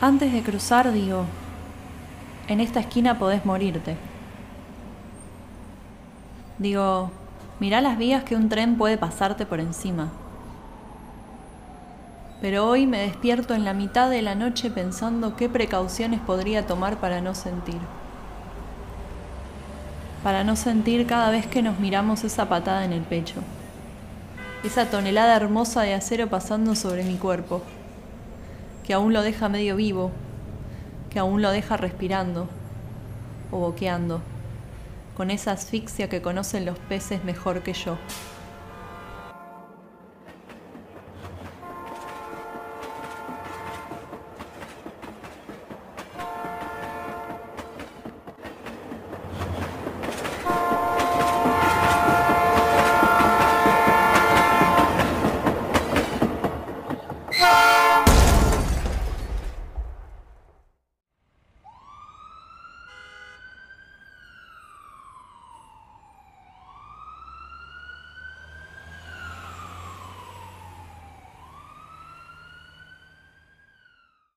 Antes de cruzar, digo, en esta esquina podés morirte. Digo, mirá las vías que un tren puede pasarte por encima. Pero hoy me despierto en la mitad de la noche pensando qué precauciones podría tomar para no sentir. Para no sentir cada vez que nos miramos esa patada en el pecho. Esa tonelada hermosa de acero pasando sobre mi cuerpo que aún lo deja medio vivo, que aún lo deja respirando o boqueando, con esa asfixia que conocen los peces mejor que yo.